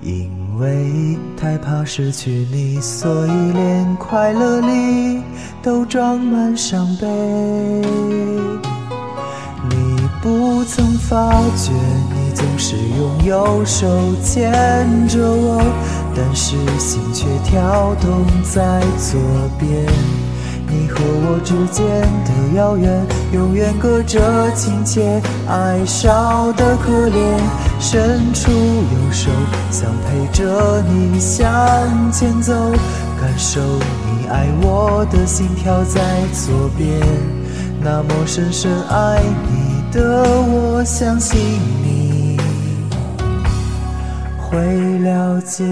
因为太怕失去你，所以连快乐里都装满伤悲。你不曾发觉，你总是用右手牵着我，但是心却跳动在左边。你和我之间的遥远，永远隔着亲切，爱少的可怜。伸出右手，想陪着你向前走，感受你爱我的心跳在左边。那么深深爱你的我，相信你会了解。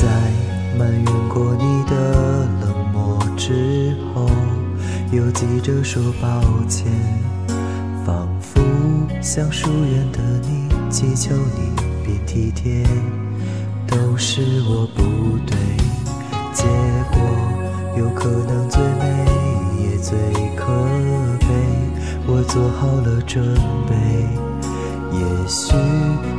在埋怨过你的冷漠之后，又急着说抱歉，仿佛像疏远的你，祈求你别体贴，都是我不对，结果有可能最美也最可悲，我做好了准备。也许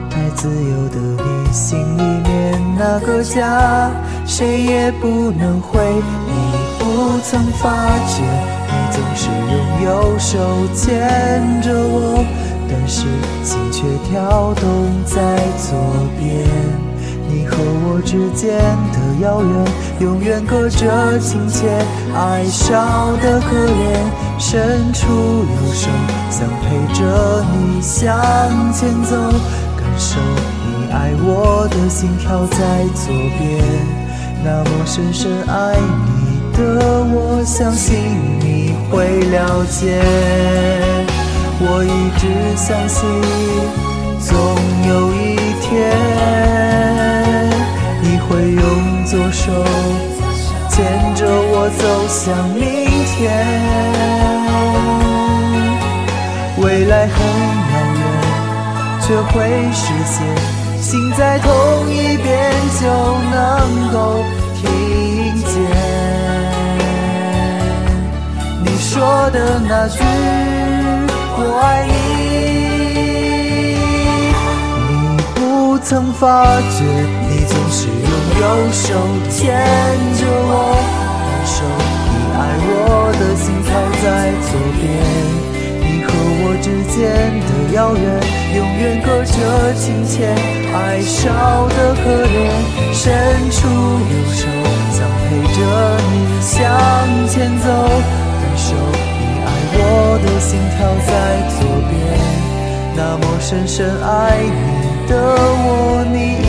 太自由的你，心里面那个家，谁也不能回。你不曾发觉，你总是用右手牵着我，但是心却跳动在左边。你和我之间的遥远，永远隔着亲切，爱少的可怜。伸出右手，想陪着你向前走，感受你爱我的心跳在左边。那么深深爱你的我，相信你会了解。我一直相信，总有向明天，未来很遥远，却会实现。心在同一边就能够听见你说的那句我爱你。你不曾发觉，你总是用。右手牵着我，变得遥远，永远隔着亲切，爱少的可怜。伸出右手，想陪着你向前走，感受你爱我的心跳在左边。那么深深爱你的我，你。